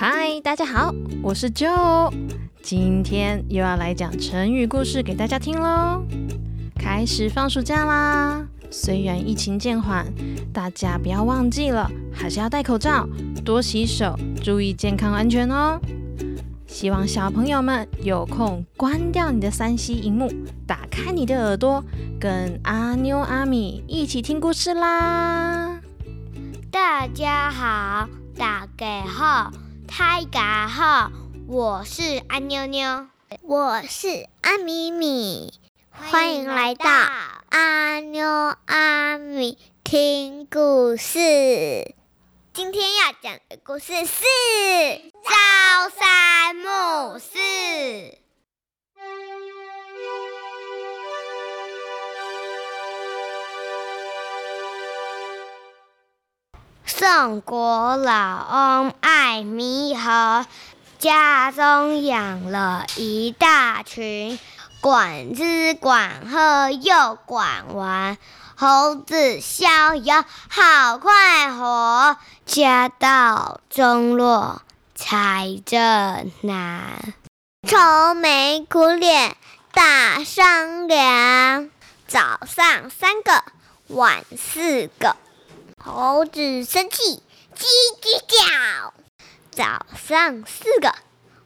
嗨，大家好，我是 Joe，今天又要来讲成语故事给大家听喽。开始放暑假啦，虽然疫情渐缓，大家不要忘记了，还是要戴口罩、多洗手，注意健康安全哦。希望小朋友们有空关掉你的三 C 荧幕，打开你的耳朵，跟阿妞阿米一起听故事啦。大家好，大家好，大家好，我是安妞妞，我是阿米米，欢迎来到阿妞阿米听故事。今天要讲的故事是朝三暮四。宋国老翁爱猕猴，家中养了一大群，管吃管喝又管玩，猴子逍遥好快活，家道中落财政难，愁眉苦脸大商量，早上三个，晚四个。猴子生气，叽叽叫。早上四个，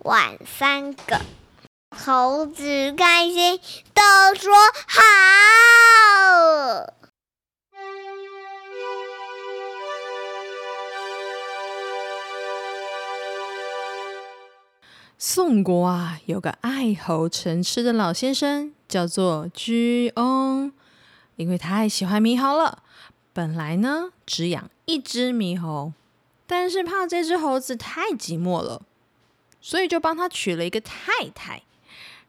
晚三个。猴子开心，都说好。宋国啊，有个爱猴成痴的老先生，叫做居翁，因为太喜欢猕猴了。本来呢，只养一只猕猴，但是怕这只猴子太寂寞了，所以就帮他娶了一个太太。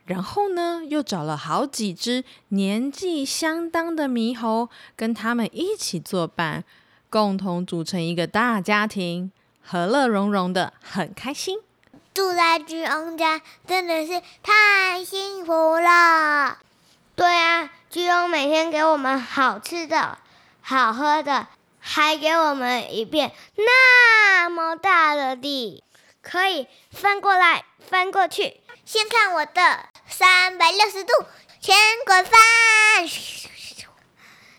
然后呢，又找了好几只年纪相当的猕猴，跟他们一起作伴，共同组成一个大家庭，和乐融融的，很开心。住在居翁家真的是太幸福了。对啊，居翁每天给我们好吃的。好喝的，还给我们一片那么大的地，可以翻过来翻过去。先看我的三百六十度全滚翻，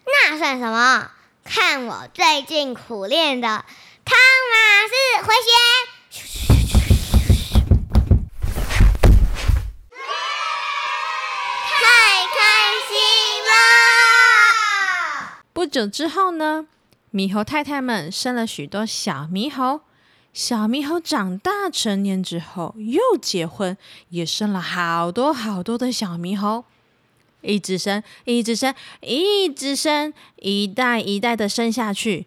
那算什么？看我最近苦练的汤马斯回旋。久之后呢，猕猴太太们生了许多小猕猴。小猕猴长大成年之后，又结婚，也生了好多好多的小猕猴，一直生，一直生，一直生，一代一代的生下去。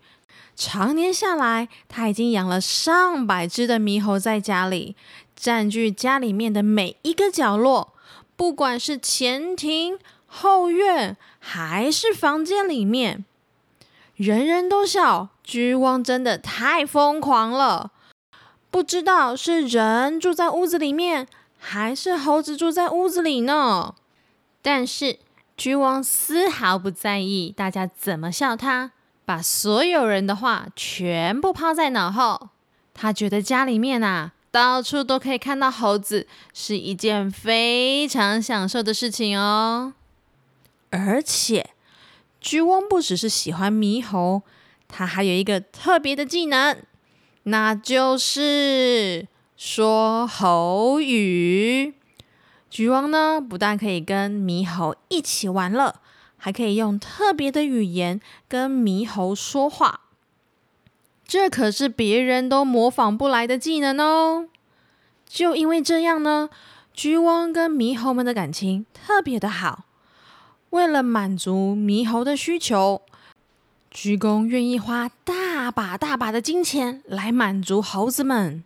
常年下来，他已经养了上百只的猕猴在家里，占据家里面的每一个角落，不管是前庭。后院还是房间里面，人人都笑。居翁真的太疯狂了，不知道是人住在屋子里面，还是猴子住在屋子里呢？但是居翁丝毫不在意大家怎么笑他，把所有人的话全部抛在脑后。他觉得家里面啊，到处都可以看到猴子，是一件非常享受的事情哦。而且，居翁不只是喜欢猕猴，他还有一个特别的技能，那就是说猴语。居翁呢，不但可以跟猕猴一起玩乐，还可以用特别的语言跟猕猴说话。这可是别人都模仿不来的技能哦。就因为这样呢，居翁跟猕猴们的感情特别的好。为了满足猕猴的需求，鞠躬愿意花大把大把的金钱来满足猴子们，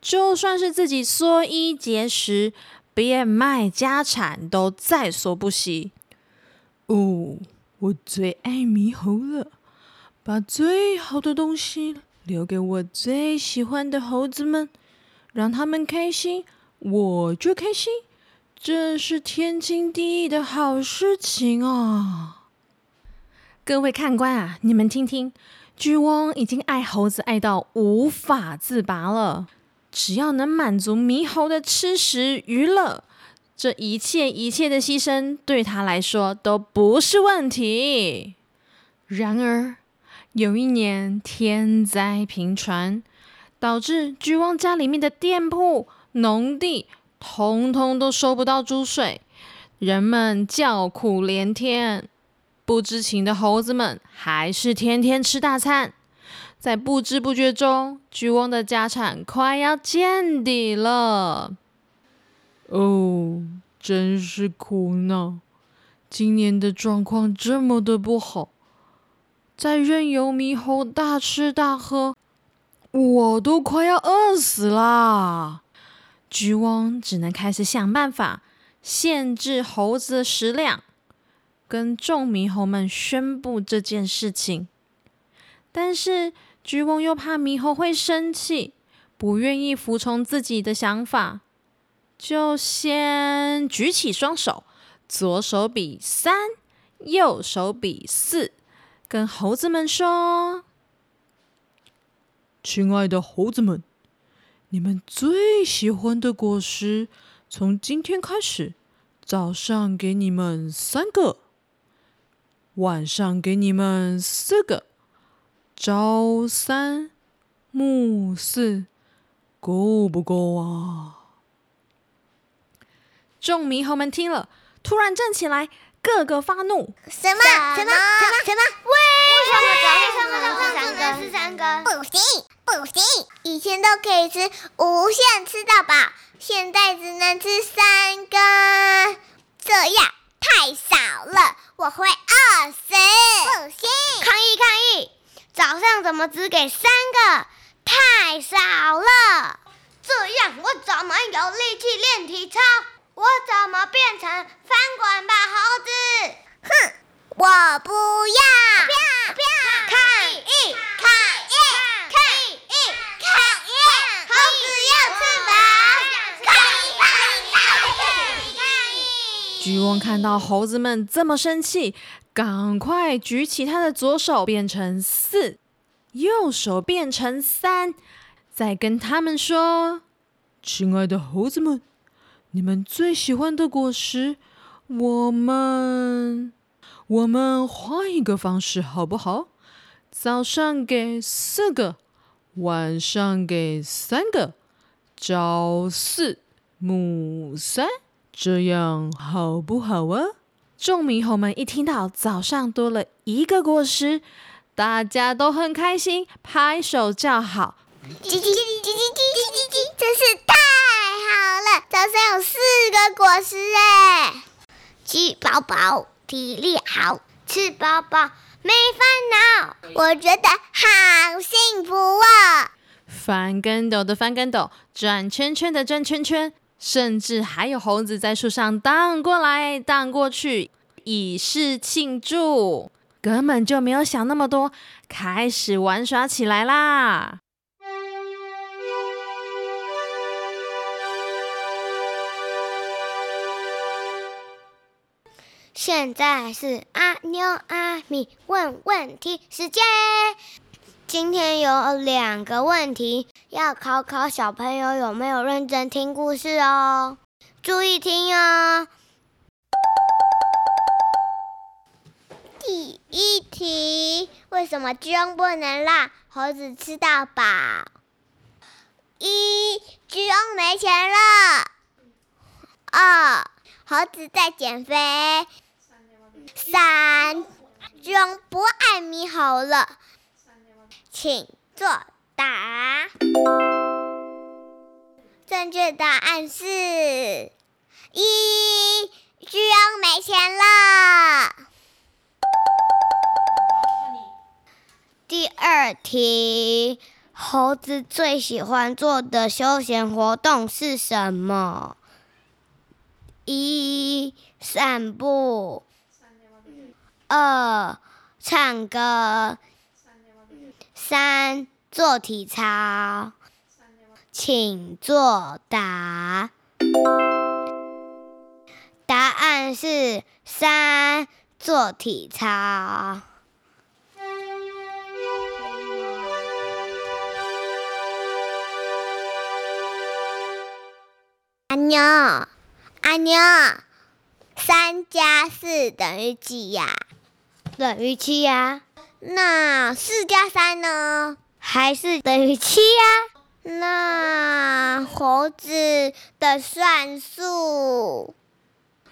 就算是自己缩衣节食，变卖家产都在所不惜。哦，我最爱猕猴了，把最好的东西留给我最喜欢的猴子们，让他们开心，我就开心。这是天经地义的好事情啊！各位看官啊，你们听听，巨翁已经爱猴子爱到无法自拔了。只要能满足猕猴的吃食娱乐，这一切一切的牺牲对他来说都不是问题。然而，有一年天灾频传，导致巨翁家里面的店铺、农地通通都收不到猪水，人们叫苦连天。不知情的猴子们还是天天吃大餐。在不知不觉中，巨翁的家产快要见底了。哦，真是苦恼！今年的状况这么的不好，再任由猕猴大吃大喝，我都快要饿死啦！橘翁只能开始想办法限制猴子的食量，跟众猕猴们宣布这件事情。但是，橘翁又怕猕猴会生气，不愿意服从自己的想法，就先举起双手，左手比三，右手比四，跟猴子们说：“亲爱的猴子们，你们最喜欢的果实，从今天开始，早上给你们三个，晚上给你们四个。”朝三暮四，够不够啊？众猕猴们听了，突然站起来，个个发怒：什么什么什么什么？为什么为什么早上只能吃三根？不行不行！以前都可以吃无限吃到饱，现在只能吃三根，这样太少了，我会饿死！不行！抗议抗议！早上怎么只给三个？太少了！这样我怎么有力气练体操？我怎么变成翻滚吧猴子？哼！我不要！不要！不要！抗议！抗议！抗议！抗议！猴子要吃饱！抗议！抗议！抗议！巨翁看到猴子们这么生气。赶快举起他的左手，变成四，右手变成三，再跟他们说：“亲爱的猴子们，你们最喜欢的果实，我们，我们换一个方式好不好？早上给四个，晚上给三个，朝四暮三，这样好不好啊？”众猕猴们一听到早上多了一个果实，大家都很开心，拍手叫好。叽叽叽叽叽叽叽叽叽，真是太好了！早上有四个果实哎，吃饱饱，体力好，吃饱饱没烦恼，我觉得好幸福啊！翻跟斗的翻跟斗，转圈圈的转圈圈。甚至还有猴子在树上荡过来荡过去，以示庆祝，根本就没有想那么多，开始玩耍起来啦！现在是阿妞阿咪问问题时间。今天有两个问题要考考小朋友有没有认真听故事哦，注意听哦。第一题：为什么居翁不能让猴子吃到饱？一、居翁没钱了；二、猴子在减肥；三、居翁不爱猕猴了。请作答。正确答案是一，居翁没钱了。第二题，猴子最喜欢做的休闲活动是什么？一，散步；二，唱歌。三做体操，请作答。答案是三做体操。阿妞，阿妞，三加四等于几呀？等于七呀。那四加三呢？还是等于七呀？那猴子的算术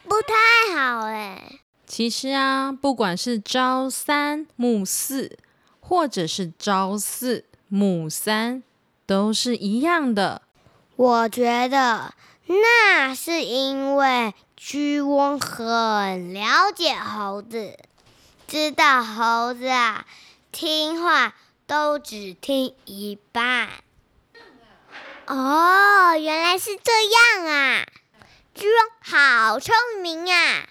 不太好哎。其实啊，不管是朝三暮四，或者是朝四暮三，都是一样的。我觉得那是因为居翁很了解猴子，知道猴子啊听话都只听一半。哦，原来是这样啊！居翁好聪明啊！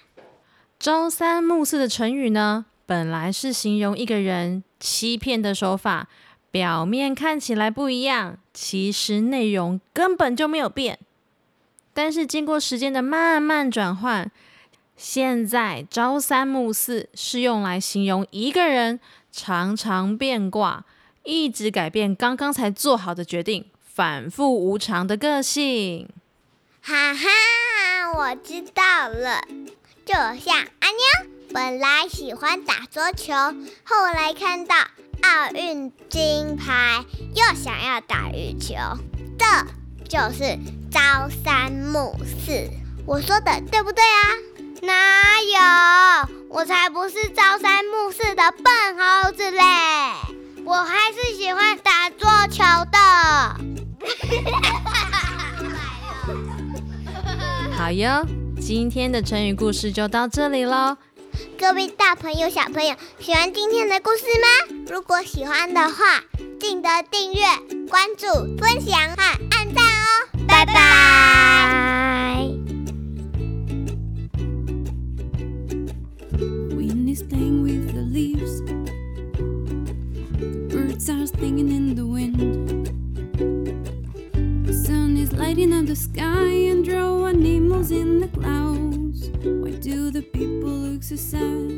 朝三暮四的成语呢，本来是形容一个人欺骗的手法，表面看起来不一样，其实内容根本就没有变。但是经过时间的慢慢转换，现在朝三暮四是用来形容一个人常常变卦，一直改变刚刚才做好的决定。反复无常的个性，哈哈，我知道了。就像阿妞，本来喜欢打桌球，后来看到奥运金牌，又想要打羽球，这就是朝三暮四。我说的对不对啊？哪有？我才不是朝三暮四的笨猴子嘞！我还是喜欢打桌球的。好哟，今天的成语故事就到这里喽。各位大朋友、小朋友，喜欢今天的故事吗？如果喜欢的话，记得订阅、关注、分享和按拜拜。Wind is playing with the leaves. Birds are singing in the wind. The sun is lighting up the sky and drawing animals in the clouds. Why do the people look so sad?